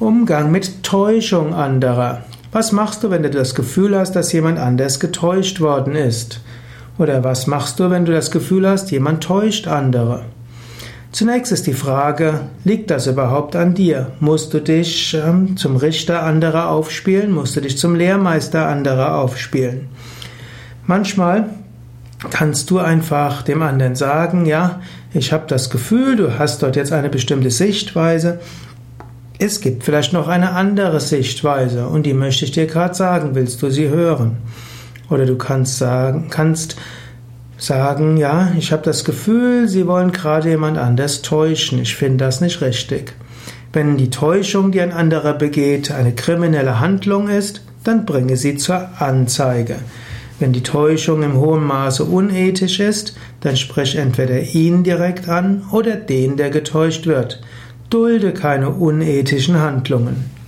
Umgang mit Täuschung anderer. Was machst du, wenn du das Gefühl hast, dass jemand anders getäuscht worden ist? Oder was machst du, wenn du das Gefühl hast, jemand täuscht andere? Zunächst ist die Frage, liegt das überhaupt an dir? Musst du dich ähm, zum Richter anderer aufspielen? Musst du dich zum Lehrmeister anderer aufspielen? Manchmal kannst du einfach dem anderen sagen, ja, ich habe das Gefühl, du hast dort jetzt eine bestimmte Sichtweise es gibt vielleicht noch eine andere Sichtweise und die möchte ich dir gerade sagen. Willst du sie hören? Oder du kannst sagen, kannst sagen, ja, ich habe das Gefühl, sie wollen gerade jemand anders täuschen. Ich finde das nicht richtig. Wenn die Täuschung, die ein anderer begeht, eine kriminelle Handlung ist, dann bringe sie zur Anzeige. Wenn die Täuschung im hohen Maße unethisch ist, dann sprich entweder ihn direkt an oder den, der getäuscht wird. Dulde keine unethischen Handlungen.